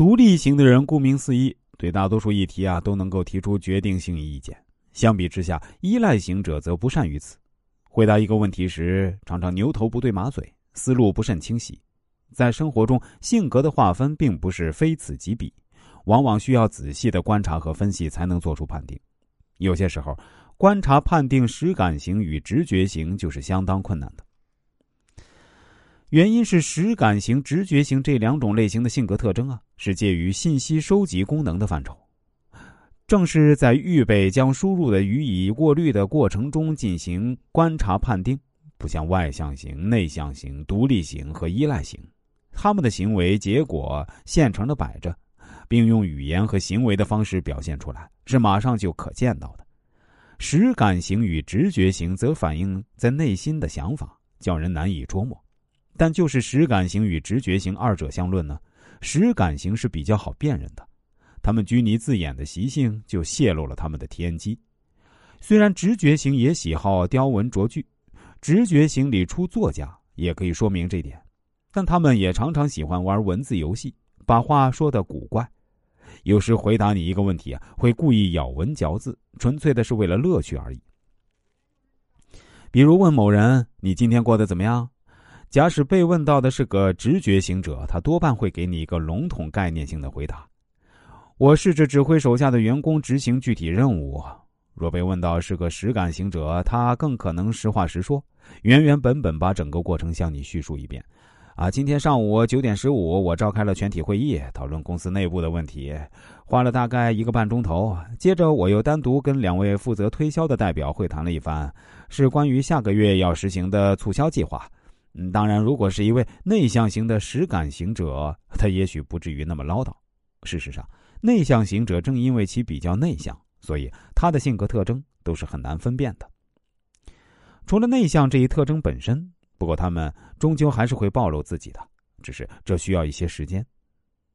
独立型的人顾名思义，对大多数议题啊都能够提出决定性意见。相比之下，依赖型者则不善于此。回答一个问题时，常常牛头不对马嘴，思路不甚清晰。在生活中，性格的划分并不是非此即彼，往往需要仔细的观察和分析才能做出判定。有些时候，观察判定实感型与直觉型就是相当困难的。原因是实感型、直觉型这两种类型的性格特征啊，是介于信息收集功能的范畴。正是在预备将输入的予以过滤的过程中进行观察判定，不像外向型、内向型、独立型和依赖型。他们的行为结果现成的摆着，并用语言和行为的方式表现出来，是马上就可见到的。实感型与直觉型则反映在内心的想法，叫人难以捉摸。但就是实感型与直觉型二者相论呢，实感型是比较好辨认的，他们拘泥字眼的习性就泄露了他们的天机。虽然直觉型也喜好雕文琢句，直觉型里出作家也可以说明这点。但他们也常常喜欢玩文字游戏，把话说的古怪。有时回答你一个问题啊，会故意咬文嚼字，纯粹的是为了乐趣而已。比如问某人：“你今天过得怎么样？”假使被问到的是个直觉型者，他多半会给你一个笼统概念性的回答：“我试着指挥手下的员工执行具体任务。”若被问到是个实感型者，他更可能实话实说，原原本本把整个过程向你叙述一遍。啊，今天上午九点十五，我召开了全体会议，讨论公司内部的问题，花了大概一个半钟头。接着，我又单独跟两位负责推销的代表会谈了一番，是关于下个月要实行的促销计划。当然，如果是一位内向型的实感型者，他也许不至于那么唠叨。事实上，内向型者正因为其比较内向，所以他的性格特征都是很难分辨的。除了内向这一特征本身。不过，他们终究还是会暴露自己的，只是这需要一些时间。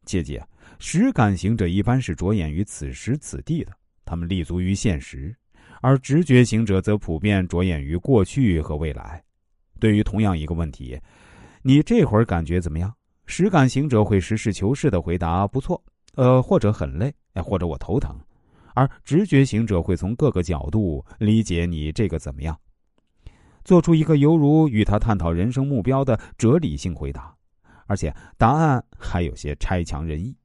切记，实感型者一般是着眼于此时此地的，他们立足于现实；而直觉型者则普遍着眼于过去和未来。对于同样一个问题，你这会儿感觉怎么样？实感行者会实事求是的回答：“不错。”呃，或者很累，或者我头疼。而直觉行者会从各个角度理解你这个怎么样。做出一个犹如与他探讨人生目标的哲理性回答，而且答案还有些差强人意。